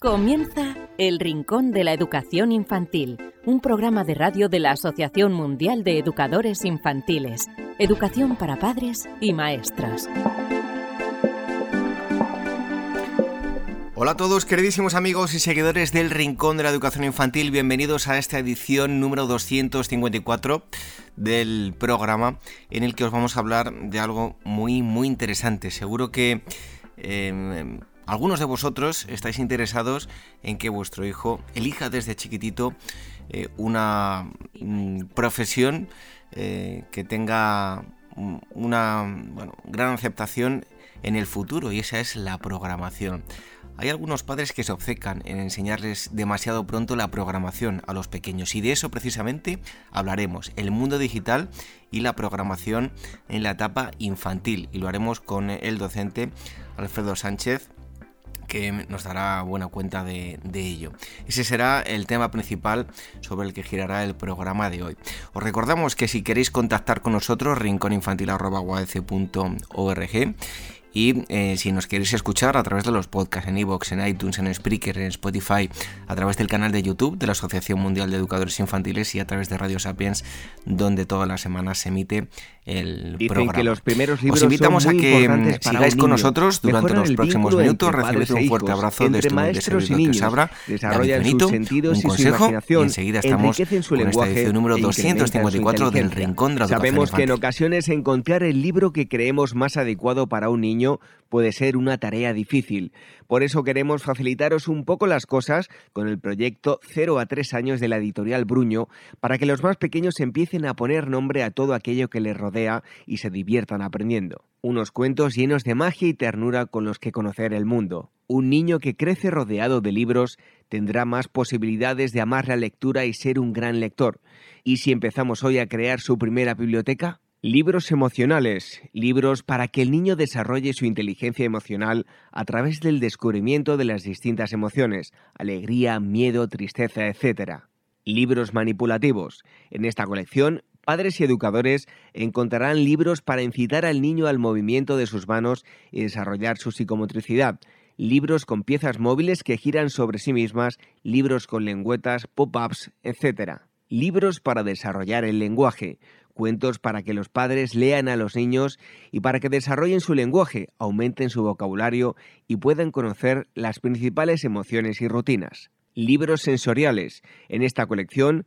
Comienza El Rincón de la Educación Infantil, un programa de radio de la Asociación Mundial de Educadores Infantiles, Educación para Padres y Maestras. Hola a todos, queridísimos amigos y seguidores del Rincón de la Educación Infantil, bienvenidos a esta edición número 254 del programa en el que os vamos a hablar de algo muy muy interesante. Seguro que eh, algunos de vosotros estáis interesados en que vuestro hijo elija desde chiquitito eh, una mm, profesión eh, que tenga una gran aceptación en el futuro y esa es la programación. Hay algunos padres que se obcecan en enseñarles demasiado pronto la programación a los pequeños y de eso precisamente hablaremos, el mundo digital y la programación en la etapa infantil y lo haremos con el docente Alfredo Sánchez que nos dará buena cuenta de, ello. Ese será el tema principal sobre el que girará el programa de hoy. Os recordamos que si queréis contactar con nosotros, rincóninfantil.org y eh, si nos queréis escuchar a través de los podcasts en iVoox, en iTunes, en Spreaker, en Spotify, a través del canal de YouTube de la Asociación Mundial de Educadores Infantiles y a través de Radio Sapiens, donde todas las semanas se emite el programa. que los primeros libros Os invitamos son a que sigáis con nosotros durante Mejoran los próximos minutos. Recibid padres un e fuerte abrazo de este maestros y que os niños. habla, Desarrollan Benito, sus sentidos un y su consejo imaginación, y enseguida estamos enriquecen su con esta lenguaje edición número e incrementan su 254 del inteligencia. Rincón de la Sabemos que en ocasiones encontrar el libro que creemos más adecuado para un niño puede ser una tarea difícil. Por eso queremos facilitaros un poco las cosas con el proyecto 0 a 3 años de la editorial Bruño para que los más pequeños empiecen a poner nombre a todo aquello que les rodea y se diviertan aprendiendo. Unos cuentos llenos de magia y ternura con los que conocer el mundo. Un niño que crece rodeado de libros tendrá más posibilidades de amar la lectura y ser un gran lector. ¿Y si empezamos hoy a crear su primera biblioteca? Libros emocionales, libros para que el niño desarrolle su inteligencia emocional a través del descubrimiento de las distintas emociones, alegría, miedo, tristeza, etc. Libros manipulativos. En esta colección, padres y educadores encontrarán libros para incitar al niño al movimiento de sus manos y desarrollar su psicomotricidad. Libros con piezas móviles que giran sobre sí mismas, libros con lengüetas, pop-ups, etc. Libros para desarrollar el lenguaje, cuentos para que los padres lean a los niños y para que desarrollen su lenguaje, aumenten su vocabulario y puedan conocer las principales emociones y rutinas. Libros sensoriales. En esta colección,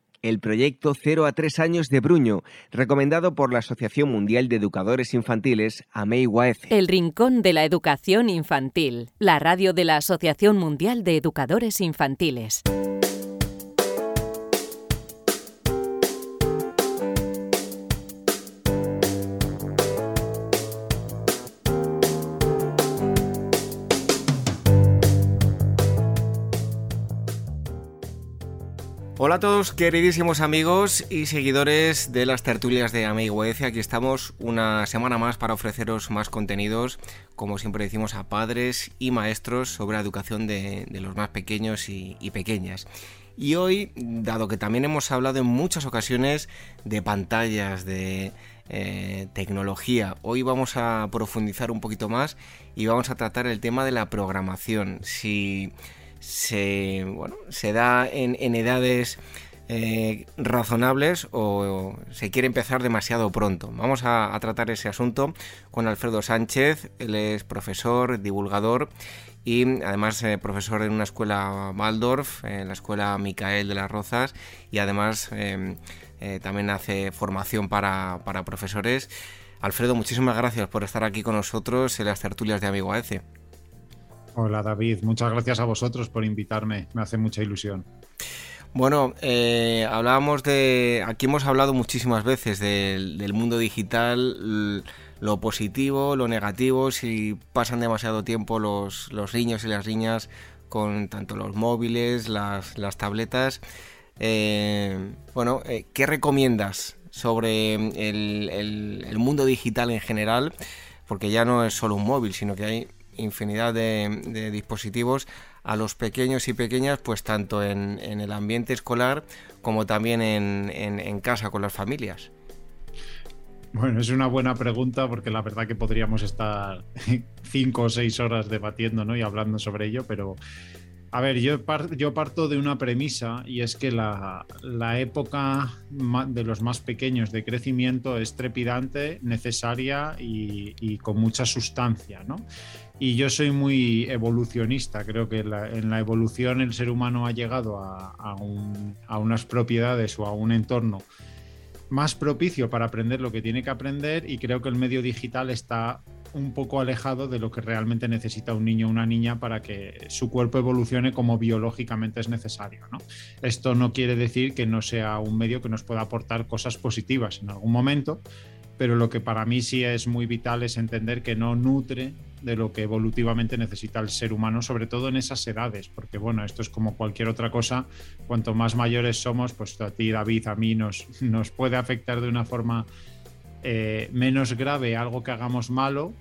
El proyecto 0 a 3 años de Bruño, recomendado por la Asociación Mundial de Educadores Infantiles, AMEI. El Rincón de la Educación Infantil, la radio de la Asociación Mundial de Educadores Infantiles. Hola a todos, queridísimos amigos y seguidores de las tertulias de Amiguez. Aquí estamos una semana más para ofreceros más contenidos, como siempre decimos, a padres y maestros sobre la educación de, los más pequeños y, y pequeñas. Y hoy, dado que también hemos hablado en muchas ocasiones de pantallas, de eh, tecnología, hoy vamos a profundizar un poquito más y vamos a tratar el tema de la programación. Si se, bueno, se da en, edades eh, razonables o se quiere empezar demasiado pronto. Vamos a, tratar ese asunto con Alfredo Sánchez, él es profesor, divulgador y además eh, profesor en una escuela Waldorf, en la escuela Micael de las Rozas y además eh, también hace formación para, para profesores. Alfredo, muchísimas gracias por estar aquí con nosotros en las tertulias de Amigo AEC. Hola David, muchas gracias a vosotros por invitarme, me hace mucha ilusión. Bueno, eh, hablábamos de. Aquí hemos hablado muchísimas veces del, mundo digital, lo positivo, lo negativo, si pasan demasiado tiempo los, niños y las niñas con tanto los móviles, las, tabletas. Eh, bueno, eh, ¿qué recomiendas sobre el, mundo digital en general? porque ya no es solo un móvil, sino que hay infinidad de, dispositivos a los pequeños y pequeñas, pues tanto en, el ambiente escolar como también en, casa con las familias. Bueno, es una buena pregunta porque la verdad que podríamos estar cinco o seis horas debatiendo ¿no? y hablando sobre ello, pero a ver, yo, yo parto de una premisa y es que la, época de los más pequeños de crecimiento es trepidante, necesaria y, con mucha sustancia, ¿no? Y yo soy muy evolucionista, creo que en la evolución el ser humano ha llegado a, a unas propiedades o a un entorno más propicio para aprender lo que tiene que aprender y creo que el medio digital está un poco alejado de lo que realmente necesita un niño o una niña para que su cuerpo evolucione como biológicamente es necesario. Esto no quiere decir que no sea un medio que nos pueda aportar cosas positivas en algún momento, pero lo que para mí sí es muy vital es entender que no nutre de lo que evolutivamente necesita el ser humano, sobre todo en esas edades, porque bueno, esto es como cualquier otra cosa, cuanto más mayores somos, pues a ti, David, a mí nos, nos puede afectar de una forma eh, menos grave algo que hagamos malo,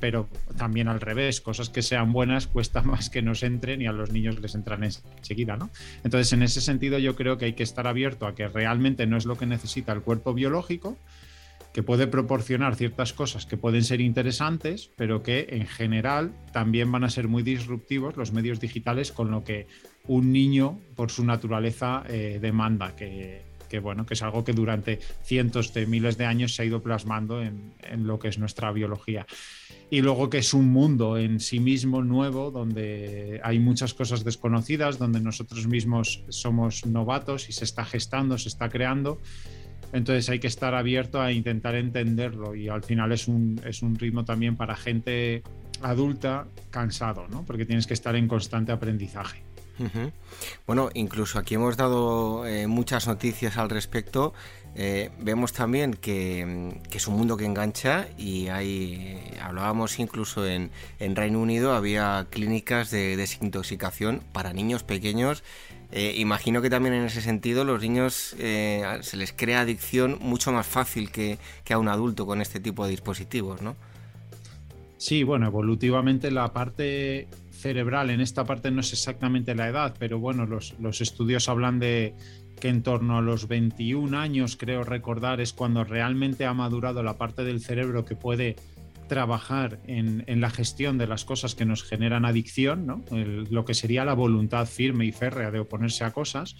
pero también al revés, cosas que sean buenas cuesta más que nos entren y a los niños les entran enseguida, ¿no? Entonces, en ese sentido, yo creo que hay que estar abierto a que realmente no es lo que necesita el cuerpo biológico, que puede proporcionar ciertas cosas que pueden ser interesantes, pero que en general también van a ser muy disruptivos los medios digitales con lo que un niño por su naturaleza eh, demanda, que, que bueno, que es algo que durante cientos de miles de años se ha ido plasmando en, lo que es nuestra biología. Y luego que es un mundo en sí mismo nuevo, donde hay muchas cosas desconocidas, donde nosotros mismos somos novatos y se está gestando, se está creando. Entonces hay que estar abierto a intentar entenderlo y al final es un, es un ritmo también para gente adulta cansado, ¿no? porque tienes que estar en constante aprendizaje. Bueno, incluso aquí hemos dado eh, muchas noticias al respecto. Eh, vemos también que, es un mundo que engancha y hay, hablábamos incluso en, Reino Unido, había clínicas de desintoxicación para niños pequeños. Eh, imagino que también en ese sentido los niños se les crea adicción mucho más fácil que, que a un adulto con este tipo de dispositivos, ¿no? Sí, bueno, evolutivamente la parte cerebral en esta parte no es exactamente la edad, pero bueno, los, estudios hablan de que en torno a los 21 años, creo recordar, es cuando realmente ha madurado la parte del cerebro que puede trabajar en, la gestión de las cosas que nos generan adicción, ¿no? lo que sería la voluntad firme y férrea de oponerse a cosas.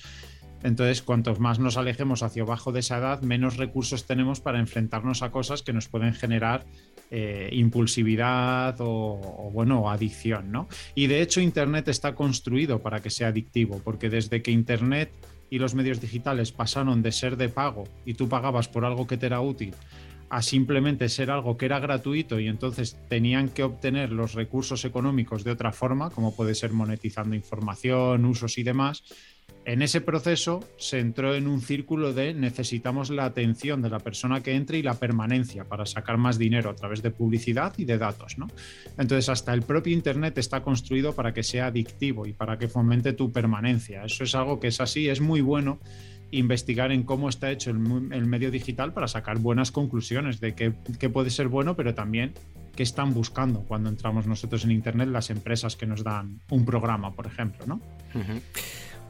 Entonces, cuantos más nos alejemos hacia abajo de esa edad, menos recursos tenemos para enfrentarnos a cosas que nos pueden generar eh, impulsividad o, bueno, adicción, ¿no? Y de hecho Internet está construido para que sea adictivo, porque desde que Internet y los medios digitales pasaron de ser de pago y tú pagabas por algo que te era útil a simplemente ser algo que era gratuito y entonces tenían que obtener los recursos económicos de otra forma, como puede ser monetizando información, usos y demás, en ese proceso se entró en un círculo de necesitamos la atención de la persona que entre y la permanencia para sacar más dinero a través de publicidad y de datos. ¿no? Entonces, hasta el propio Internet está construido para que sea adictivo y para que fomente tu permanencia. Eso es algo que es así, es muy bueno investigar en cómo está hecho el, medio digital para sacar buenas conclusiones de qué, puede ser bueno, pero también qué están buscando cuando entramos nosotros en Internet las empresas que nos dan un programa, por ejemplo. ¿no?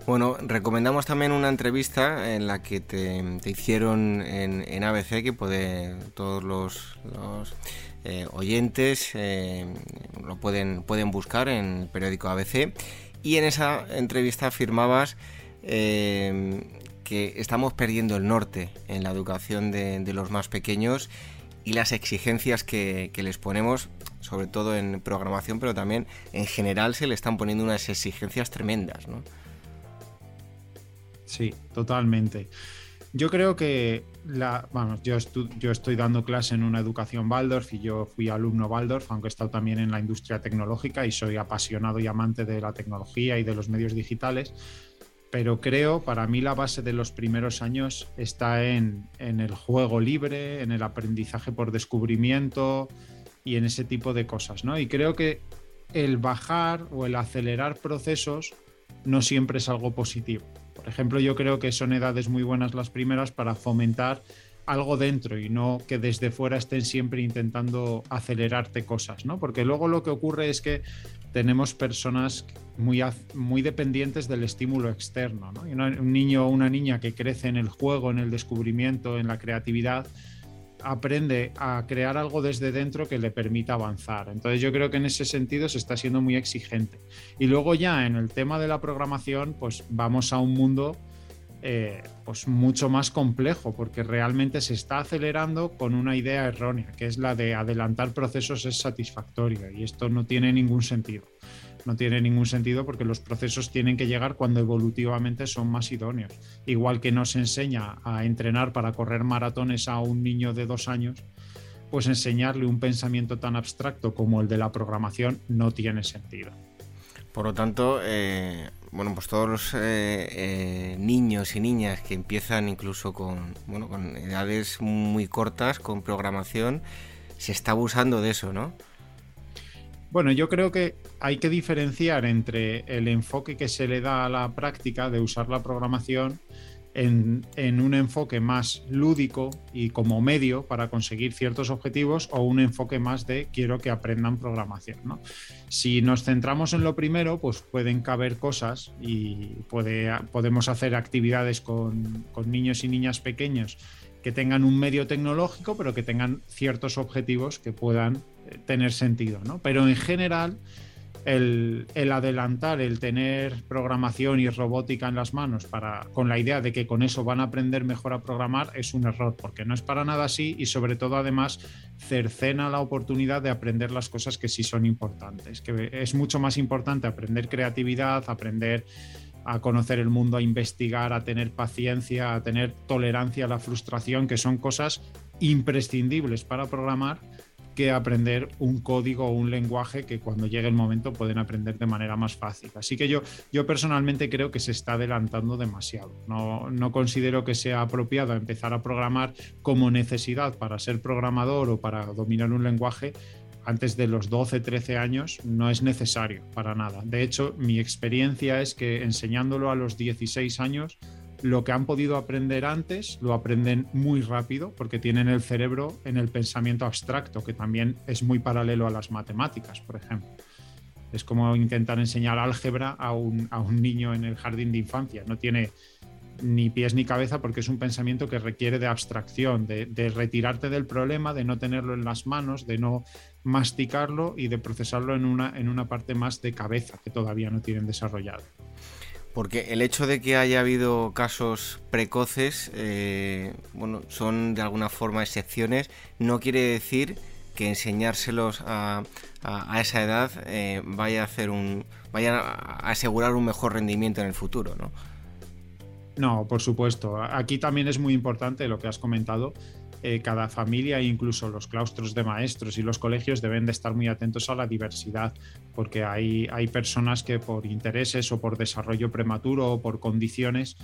Bueno, recomendamos también una entrevista en la que te, hicieron en, ABC, que puede, todos los, eh, oyentes eh, lo pueden, pueden buscar en el periódico ABC. Y en esa entrevista afirmabas eh, que estamos perdiendo el norte en la educación de, los más pequeños y las exigencias que, les ponemos, sobre todo en programación, pero también en general se le están poniendo unas exigencias tremendas, ¿no? Sí, totalmente. Yo creo que la, yo, yo estoy dando clase en una educación Waldorf y yo fui alumno Waldorf, aunque he estado también en la industria tecnológica y soy apasionado y amante de la tecnología y de los medios digitales. Pero creo, para mí la base de los primeros años está en, en el juego libre, en el aprendizaje por descubrimiento y en ese tipo de cosas, ¿no? Y creo que el bajar o el acelerar procesos no siempre es algo positivo. Por ejemplo, yo creo que son edades muy buenas las primeras para fomentar algo dentro y no que desde fuera estén siempre intentando acelerarte cosas, ¿no? Porque luego lo que ocurre es que tenemos personas muy, muy dependientes del estímulo externo, ¿no? un niño o una niña que crece en el juego, en el descubrimiento, en la creatividad, aprende a crear algo desde dentro que le permita avanzar. Entonces yo creo que en ese sentido se está siendo muy exigente. Y luego ya en el tema de la programación, pues vamos a un mundo eh, pues mucho más complejo, porque realmente se está acelerando con una idea errónea, que es la de adelantar procesos es satisfactorio, y esto no tiene ningún sentido. No tiene ningún sentido porque los procesos tienen que llegar cuando evolutivamente son más idóneos. Igual que nos enseña a entrenar para correr maratones a un niño de dos años, pues enseñarle un pensamiento tan abstracto como el de la programación no tiene sentido. Por lo tanto, eh, bueno, pues todos los eh, eh, niños y niñas que empiezan incluso con, bueno, con edades muy cortas, con programación, se está abusando de eso, ¿no? Bueno, yo creo que hay que diferenciar entre el enfoque que se le da a la práctica de usar la programación en, un enfoque más lúdico y como medio para conseguir ciertos objetivos o un enfoque más de quiero que aprendan programación. Si nos centramos en lo primero, pues pueden caber cosas y podemos hacer actividades con, niños y niñas pequeños que tengan un medio tecnológico, pero que tengan ciertos objetivos que puedan eh, tener sentido. Pero en general, el, adelantar, el tener programación y robótica en las manos para, con la idea de que con eso van a aprender mejor a programar es un error, porque no es para nada así y sobre todo además cercena la oportunidad de aprender las cosas que sí son importantes, que es mucho más importante aprender creatividad, aprender a conocer el mundo, a investigar, a tener paciencia, a tener tolerancia a la frustración, que son cosas imprescindibles para programar que aprender un código o un lenguaje que cuando llegue el momento pueden aprender de manera más fácil. Así que yo, yo personalmente creo que se está adelantando demasiado. No, no considero que sea apropiado empezar a programar como necesidad para ser programador o para dominar un lenguaje antes de los 12, 13 años no es necesario para nada. De hecho, mi experiencia es que enseñándolo a los 16 años lo que han podido aprender antes lo aprenden muy rápido porque tienen el cerebro en el pensamiento abstracto, que también es muy paralelo a las matemáticas, por ejemplo. Es como intentar enseñar álgebra a un, niño en el jardín de infancia. No tiene ni pies ni cabeza porque es un pensamiento que requiere de abstracción, de, de, retirarte del problema, de no tenerlo en las manos, de no masticarlo y de procesarlo en una, en una parte más de cabeza que todavía no tienen desarrollado. Porque el hecho de que haya habido casos precoces, eh, bueno, son de alguna forma excepciones, no quiere decir que enseñárselos a, esa edad eh, vaya a hacer un, vaya a asegurar un mejor rendimiento en el futuro, ¿no? No, por supuesto. Aquí también es muy importante lo que has comentado, eh, cada familia e incluso los claustros de maestros y los colegios deben de estar muy atentos a la diversidad, porque hay, hay personas que por intereses o por desarrollo prematuro o por condiciones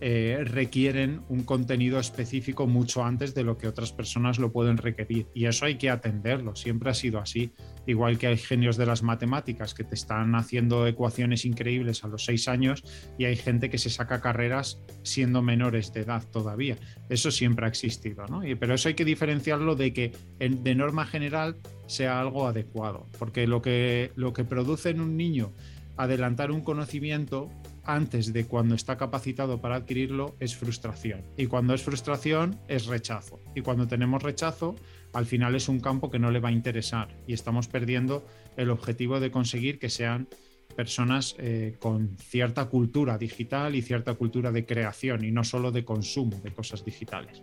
eh, requieren un contenido específico mucho antes de lo que otras personas lo pueden requerir. Y eso hay que atenderlo, siempre ha sido así. Igual que hay genios de las matemáticas que te están haciendo ecuaciones increíbles a los seis años y hay gente que se saca carreras siendo menores de edad todavía. Eso siempre ha existido, ¿no? pero eso hay que diferenciarlo de que de norma general sea algo adecuado, porque lo que, lo que produce en un niño adelantar un conocimiento antes de cuando está capacitado para adquirirlo es frustración. Y cuando es frustración es rechazo. Y cuando tenemos rechazo, al final es un campo que no le va a interesar y estamos perdiendo el objetivo de conseguir que sean personas eh, con cierta cultura digital y cierta cultura de creación y no solo de consumo de cosas digitales.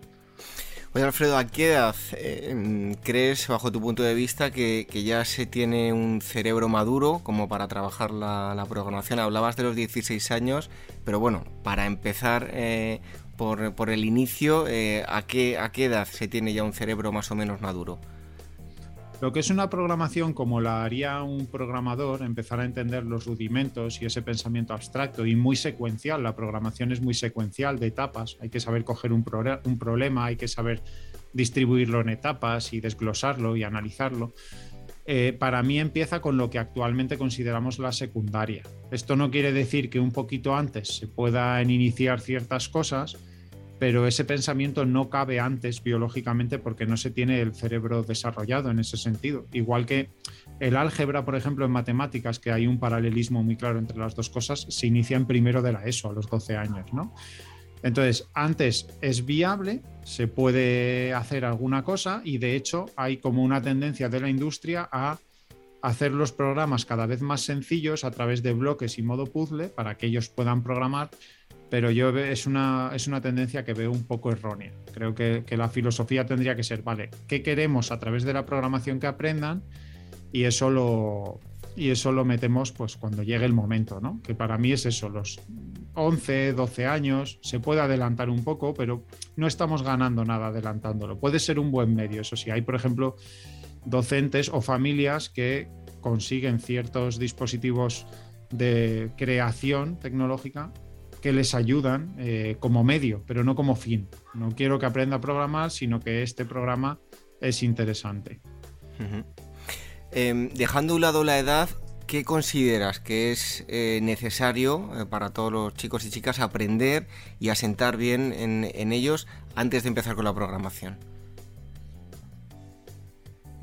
Oye Alfredo, ¿a qué edad eh, crees, bajo tu punto de vista, que, ya se tiene un cerebro maduro como para trabajar la, programación? Hablabas de los 16 años, pero bueno, para empezar eh, por, el inicio, eh, ¿a, qué, ¿a qué edad se tiene ya un cerebro más o menos maduro? Lo que es una programación como la haría un programador, empezar a entender los rudimentos y ese pensamiento abstracto y muy secuencial. La programación es muy secuencial de etapas. Hay que saber coger un, problema, hay que saber distribuirlo en etapas y desglosarlo y analizarlo. Eh, para mí empieza con lo que actualmente consideramos la secundaria. Esto no quiere decir que un poquito antes se puedan iniciar ciertas cosas, pero ese pensamiento no cabe antes biológicamente porque no se tiene el cerebro desarrollado en ese sentido. Igual que el álgebra, por ejemplo, en matemáticas, que hay un paralelismo muy claro entre las dos cosas, se inicia en primero de la ESO, a los 12 años, ¿no? Entonces, antes es viable, se puede hacer alguna cosa y de hecho hay como una tendencia de la industria a hacer los programas cada vez más sencillos a través de bloques y modo puzzle para que ellos puedan programar, pero yo es una, es una tendencia que veo un poco errónea. Creo que, que la filosofía tendría que ser, vale, ¿qué queremos a través de la programación que aprendan? Y eso lo, y eso lo metemos pues cuando llegue el momento, ¿no? Que para mí es eso, los 11, 12 años, se puede adelantar un poco, pero no estamos ganando nada adelantándolo. Puede ser un buen medio, eso sí, hay por ejemplo docentes o familias que consiguen ciertos dispositivos de creación tecnológica que les ayudan eh, como medio, pero no como fin. No quiero que aprenda a programar, sino que este programa es interesante. Em, dejando a un lado la edad, ¿qué consideras que es eh, necesario eh, para todos los chicos y chicas aprender y asentar bien en, ellos antes de empezar con la programación?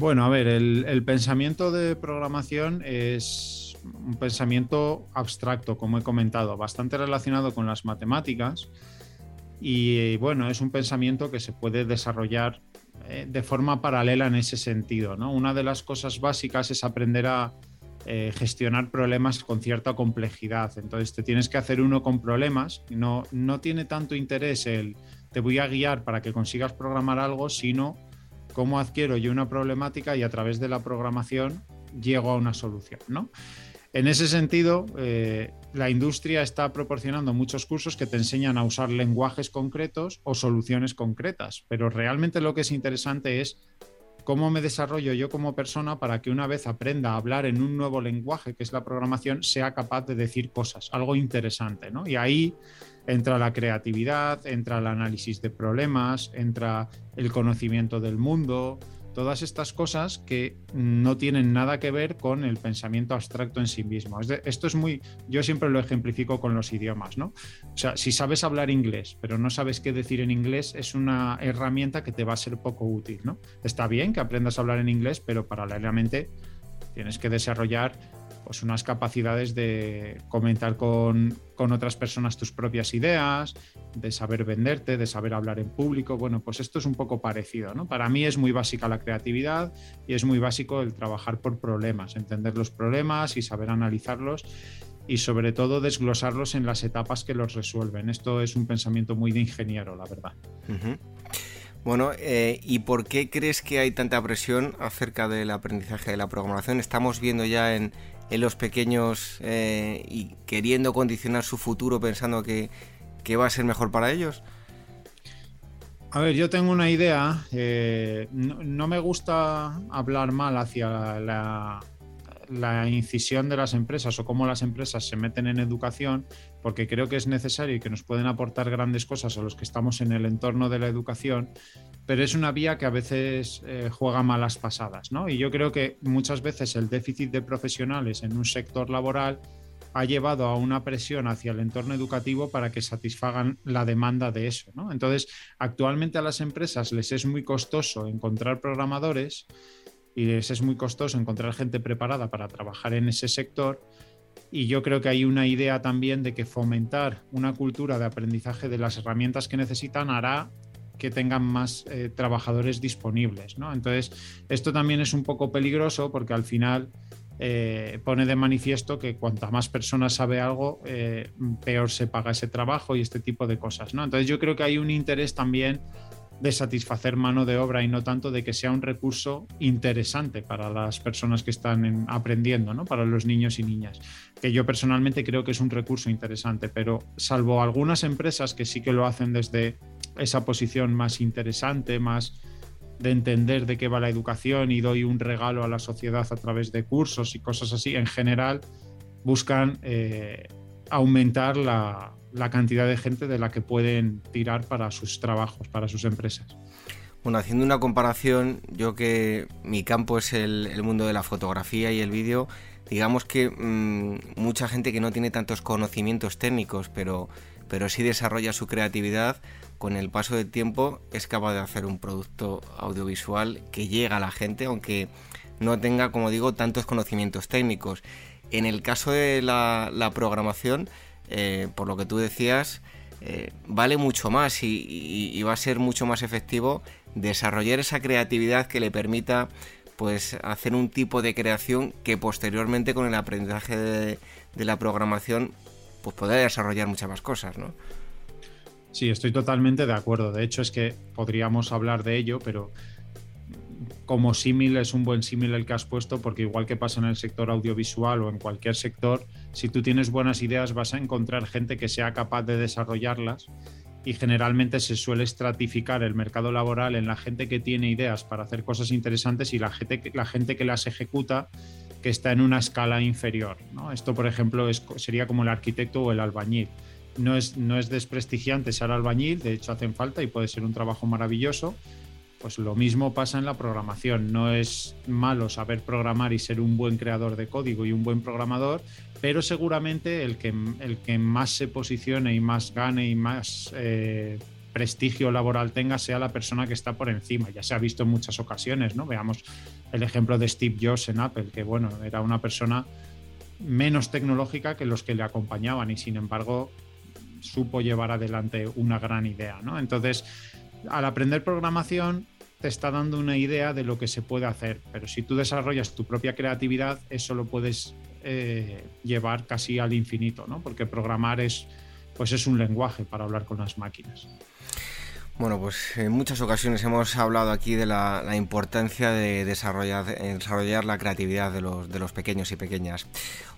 Bueno, a ver, el, pensamiento de programación es un pensamiento abstracto, como he comentado, bastante relacionado con las matemáticas y bueno, es un pensamiento que se puede desarrollar eh, de forma paralela en ese sentido. ¿no? Una de las cosas básicas es aprender a eh, gestionar problemas con cierta complejidad. Entonces te tienes que hacer uno con problemas. No, no tiene tanto interés el te voy a guiar para que consigas programar algo, sino cómo adquiero yo una problemática y a través de la programación llego a una solución. ¿no? En ese sentido, eh, la industria está proporcionando muchos cursos que te enseñan a usar lenguajes concretos o soluciones concretas, pero realmente lo que es interesante es cómo me desarrollo yo como persona para que una vez aprenda a hablar en un nuevo lenguaje, que es la programación, sea capaz de decir cosas, algo interesante, ¿no? Y ahí entra la creatividad, entra el análisis de problemas, entra el conocimiento del mundo, todas estas cosas que no tienen nada que ver con el pensamiento abstracto en sí mismo. esto es muy, yo siempre lo ejemplifico con los idiomas, ¿no? O sea, si sabes hablar inglés, pero no sabes qué decir en inglés, es una herramienta que te va a ser poco útil, ¿no? Está bien que aprendas a hablar en inglés, pero paralelamente tienes que desarrollar pues unas capacidades de comentar con, otras personas tus propias ideas, de saber venderte, de saber hablar en público. Bueno, pues esto es un poco parecido, ¿no? Para mí es muy básica la creatividad y es muy básico el trabajar por problemas, entender los problemas y saber analizarlos y sobre todo desglosarlos en las etapas que los resuelven. Esto es un pensamiento muy de ingeniero, la verdad. Bueno, eh, ¿y por qué crees que hay tanta presión acerca del aprendizaje de la programación? Estamos viendo ya en, los pequeños eh, y queriendo condicionar su futuro pensando que, va a ser mejor para ellos? A ver, yo tengo una idea. Eh, no, me gusta hablar mal hacia la, la, incisión de las empresas o cómo las empresas se meten en educación, porque creo que es necesario y que nos pueden aportar grandes cosas a los que estamos en el entorno de la educación, pero es una vía que a veces eh, juega malas pasadas, ¿no? Y yo creo que muchas veces el déficit de profesionales en un sector laboral ha llevado a una presión hacia el entorno educativo para que satisfagan la demanda de eso, ¿no? Entonces, actualmente a las empresas les es muy costoso encontrar programadores y les es muy costoso encontrar gente preparada para trabajar en ese sector. Y yo creo que hay una idea también de que fomentar una cultura de aprendizaje de las herramientas que necesitan hará que tengan más eh, trabajadores disponibles. ¿no? Entonces, esto también es un poco peligroso porque al final eh, pone de manifiesto que cuanta más personas sabe algo, eh, peor se paga ese trabajo y este tipo de cosas. ¿no? Entonces, yo creo que hay un interés también de satisfacer mano de obra y no tanto de que sea un recurso interesante para las personas que están aprendiendo, ¿no? para los niños y niñas. Que yo personalmente creo que es un recurso interesante, pero salvo algunas empresas que sí que lo hacen desde esa posición más interesante, más de entender de qué va la educación y doy un regalo a la sociedad a través de cursos y cosas así, en general buscan eh, aumentar la, cantidad de gente de la que pueden tirar para sus trabajos, para sus empresas. Bueno, haciendo una comparación, yo que mi campo es el, mundo de la fotografía y el vídeo, digamos que mm, mucha gente que no tiene tantos conocimientos técnicos, pero pero si desarrolla su creatividad, con el paso del tiempo es capaz de hacer un producto audiovisual que llega a la gente, aunque no tenga, como digo, tantos conocimientos técnicos. En el caso de la, programación, eh, por lo que tú decías, eh, vale mucho más y, va a ser mucho más efectivo desarrollar esa creatividad que le permita pues hacer un tipo de creación que posteriormente con el aprendizaje de, la programación pues poder desarrollar muchas más cosas, ¿no? Sí, estoy totalmente de acuerdo. De hecho, es que podríamos hablar de ello, pero como símil es un buen símil el que has puesto, porque igual que pasa en el sector audiovisual o en cualquier sector, si tú tienes buenas ideas vas a encontrar gente que sea capaz de desarrollarlas y generalmente se suele estratificar el mercado laboral en la gente que tiene ideas para hacer cosas interesantes y la gente, la gente que las ejecuta que está en una escala inferior. Esto, por ejemplo, sería como el arquitecto o el albañil. No es, no es desprestigiante ser albañil, de hecho hacen falta y puede ser un trabajo maravilloso. Pues lo mismo pasa en la programación. No es malo saber programar y ser un buen creador de código y un buen programador, pero seguramente el que, el que más se posicione y más gane y más eh, prestigio laboral tenga sea la persona que está por encima. Ya se ha visto en muchas ocasiones, ¿no? Veamos el ejemplo de Steve Jobs en Apple, que bueno, era una persona menos tecnológica que los que le acompañaban y sin embargo supo llevar adelante una gran idea, ¿no? Entonces, al aprender programación te está dando una idea de lo que se puede hacer, pero si tú desarrollas tu propia creatividad, eso lo puedes eh, llevar casi al infinito, ¿no? Porque programar es, pues es un lenguaje para hablar con las máquinas. Bueno, pues en muchas ocasiones hemos hablado aquí de la, importancia de desarrollar, desarrollar la creatividad de los, de los, pequeños y pequeñas.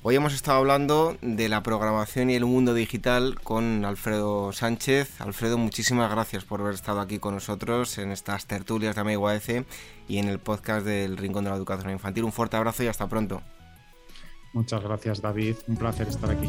Hoy hemos estado hablando de la programación y el mundo digital con Alfredo Sánchez. Alfredo, muchísimas gracias por haber estado aquí con nosotros en estas tertulias de AMIGUAEC y en el podcast del Rincón de la Educación Infantil. Un fuerte abrazo y hasta pronto. Muchas gracias, David. Un placer estar aquí.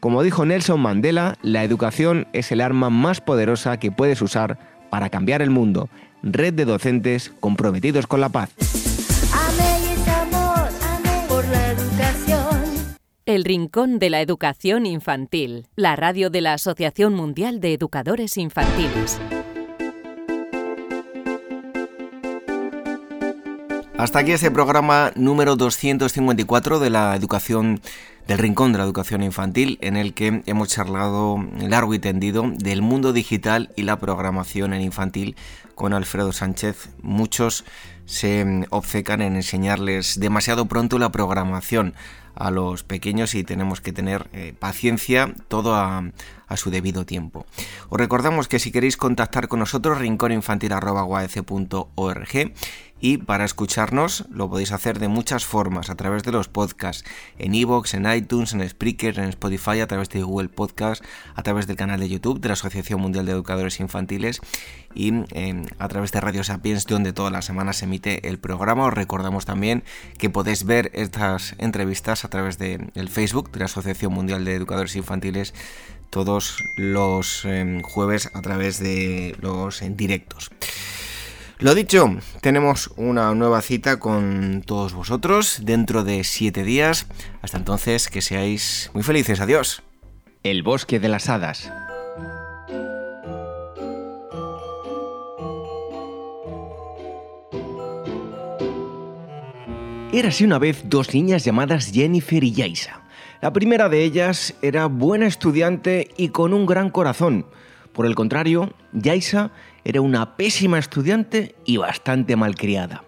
Como dijo Nelson Mandela, la educación es el arma más poderosa que puedes usar para cambiar el mundo. Red de docentes comprometidos con la paz. El Rincón de la Educación Infantil, la radio de la Asociación Mundial de Educadores Infantiles. Hasta aquí este programa número 254 de la educación del Rincón de la Educación Infantil, en el que hemos charlado largo y tendido del mundo digital y la programación en infantil con Alfredo Sánchez. Muchos se obcecan en enseñarles demasiado pronto la programación a los pequeños y tenemos que tener eh, paciencia, todo a, su debido tiempo. Os recordamos que si queréis contactar con nosotros, rincóninfantil.org y para escucharnos lo podéis hacer de muchas formas, a través de los podcasts, en iVoox, en iTunes, en Spreaker, en Spotify, a través de Google Podcast, a través del canal de YouTube de la Asociación Mundial de Educadores Infantiles y em, a través de Radio Sapiens, donde todas las semanas se emite el programa. Os recordamos también que podéis ver estas entrevistas a través del Facebook de la Asociación Mundial de Educadores Infantiles todos los em, jueves a través de los en directos. Lo dicho, tenemos una nueva cita con todos vosotros dentro de siete días. Hasta entonces, que seáis muy felices. Adiós. El bosque de las hadas. Érase una vez dos niñas llamadas Jennifer y Yaisa. La primera de ellas era buena estudiante y con un gran corazón. Por el contrario, Yaisa era una pésima estudiante y bastante malcriada.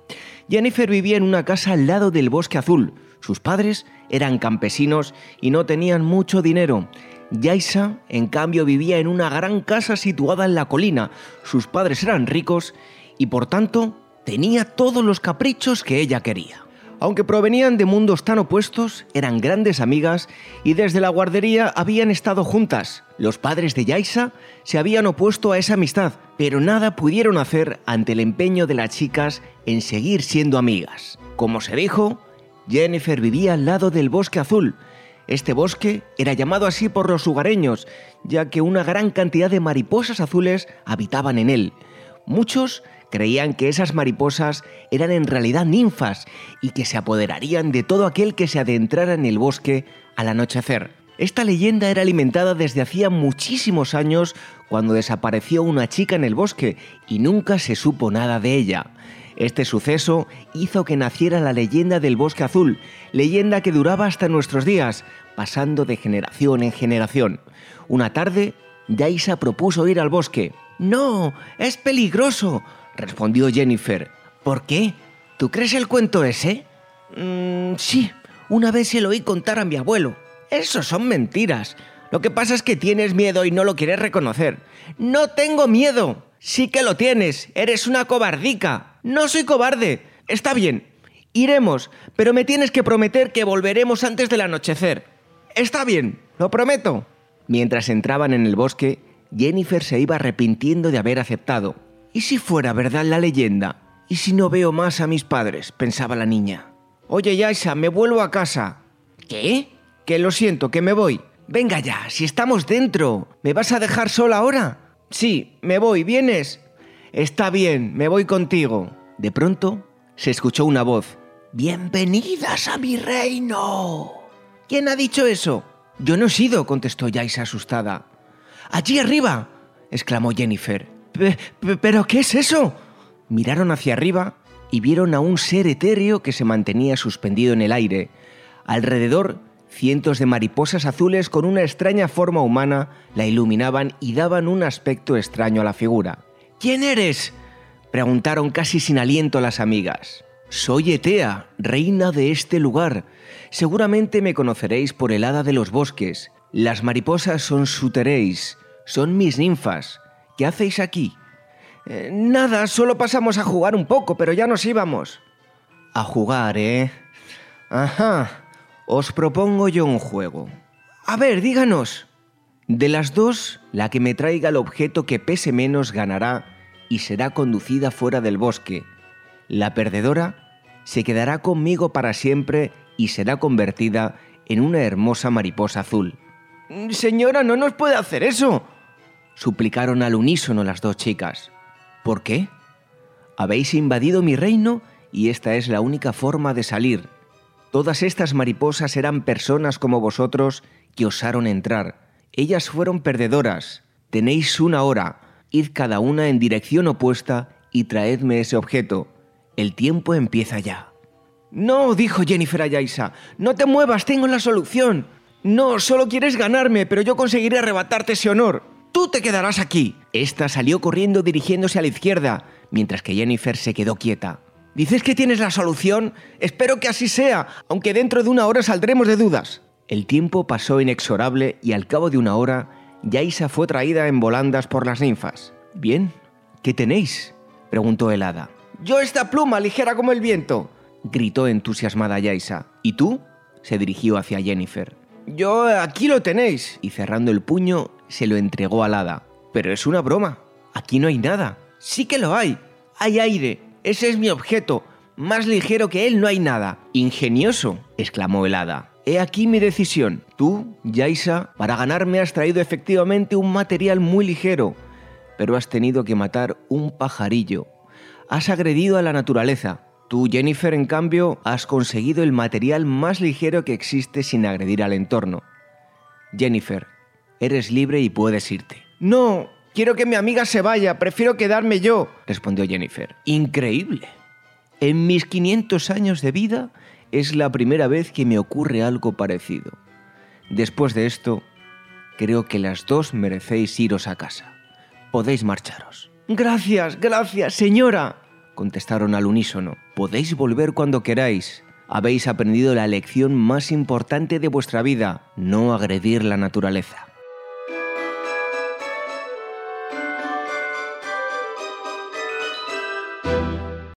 Jennifer vivía en una casa al lado del bosque azul. Sus padres eran campesinos y no tenían mucho dinero. Yaisa, en cambio, vivía en una gran casa situada en la colina. Sus padres eran ricos y, por tanto, tenía todos los caprichos que ella quería. Aunque provenían de mundos tan opuestos, eran grandes amigas y desde la guardería habían estado juntas. Los padres de Yaisa se habían opuesto a esa amistad, pero nada pudieron hacer ante el empeño de las chicas en seguir siendo amigas. Como se dijo, Jennifer vivía al lado del bosque azul. Este bosque era llamado así por los lugareños, ya que una gran cantidad de mariposas azules habitaban en él. Muchos creían que esas mariposas eran en realidad ninfas y que se apoderarían de todo aquel que se adentrara en el bosque al anochecer. Esta leyenda era alimentada desde hacía muchísimos años cuando desapareció una chica en el bosque y nunca se supo nada de ella. Este suceso hizo que naciera la leyenda del bosque azul, leyenda que duraba hasta nuestros días, pasando de generación en generación. Una tarde, Yaisa propuso ir al bosque. No, es peligroso, respondió Jennifer. ¿Por qué? ¿Tú crees el cuento ese? Mm, sí, una vez se lo oí contar a mi abuelo. Eso son mentiras. Lo que pasa es que tienes miedo y no lo quieres reconocer. No tengo miedo. Sí que lo tienes. Eres una cobardica. No soy cobarde. Está bien. Iremos, pero me tienes que prometer que volveremos antes del anochecer. Está bien, lo prometo. Mientras entraban en el bosque, Jennifer se iba arrepintiendo de haber aceptado. ¿Y si fuera verdad la leyenda? ¿Y si no veo más a mis padres? pensaba la niña. Oye, Yaisa, me vuelvo a casa. ¿Qué? Que lo siento, que me voy. Venga ya, si estamos dentro. ¿Me vas a dejar sola ahora? Sí, me voy, ¿vienes? Está bien, me voy contigo. De pronto se escuchó una voz. Bienvenidas a mi reino. ¿Quién ha dicho eso? Yo no he sido, contestó Yaisa asustada. Allí arriba, exclamó Jennifer. ¿Pero qué es eso? Miraron hacia arriba y vieron a un ser etéreo que se mantenía suspendido en el aire. Alrededor, cientos de mariposas azules con una extraña forma humana la iluminaban y daban un aspecto extraño a la figura. ¿Quién eres? preguntaron casi sin aliento las amigas. Soy Etea, reina de este lugar. Seguramente me conoceréis por el hada de los bosques. Las mariposas son suteréis, son mis ninfas. ¿Qué hacéis aquí? Eh, nada, solo pasamos a jugar un poco, pero ya nos íbamos. A jugar, ¿eh? Ajá. Os propongo yo un juego. A ver, díganos. De las dos, la que me traiga el objeto que pese menos ganará y será conducida fuera del bosque. La perdedora se quedará conmigo para siempre y será convertida en una hermosa mariposa azul. Señora, no nos puede hacer eso suplicaron al unísono las dos chicas. ¿Por qué? Habéis invadido mi reino y esta es la única forma de salir. Todas estas mariposas eran personas como vosotros que osaron entrar. Ellas fueron perdedoras. Tenéis una hora. Id cada una en dirección opuesta y traedme ese objeto. El tiempo empieza ya. No, dijo Jennifer Ayaisa, no te muevas, tengo la solución. No, solo quieres ganarme, pero yo conseguiré arrebatarte ese honor. Tú te quedarás aquí. Esta salió corriendo dirigiéndose a la izquierda, mientras que Jennifer se quedó quieta. ¿Dices que tienes la solución? Espero que así sea, aunque dentro de una hora saldremos de dudas. El tiempo pasó inexorable y al cabo de una hora, Yaisa fue traída en volandas por las ninfas. Bien, ¿qué tenéis? preguntó el hada. Yo esta pluma ligera como el viento, gritó entusiasmada Yaisa. ¿Y tú? se dirigió hacia Jennifer. Yo aquí lo tenéis. Y cerrando el puño, se lo entregó al hada. Pero es una broma. Aquí no hay nada. Sí que lo hay. Hay aire. Ese es mi objeto. Más ligero que él no hay nada. Ingenioso, exclamó el hada. He aquí mi decisión. Tú, Yaisa, para ganarme has traído efectivamente un material muy ligero, pero has tenido que matar un pajarillo. Has agredido a la naturaleza. Tú, Jennifer, en cambio, has conseguido el material más ligero que existe sin agredir al entorno. Jennifer, Eres libre y puedes irte. No, quiero que mi amiga se vaya, prefiero quedarme yo, respondió Jennifer. Increíble. En mis 500 años de vida es la primera vez que me ocurre algo parecido. Después de esto, creo que las dos merecéis iros a casa. Podéis marcharos. Gracias, gracias, señora. contestaron al unísono. Podéis volver cuando queráis. Habéis aprendido la lección más importante de vuestra vida, no agredir la naturaleza.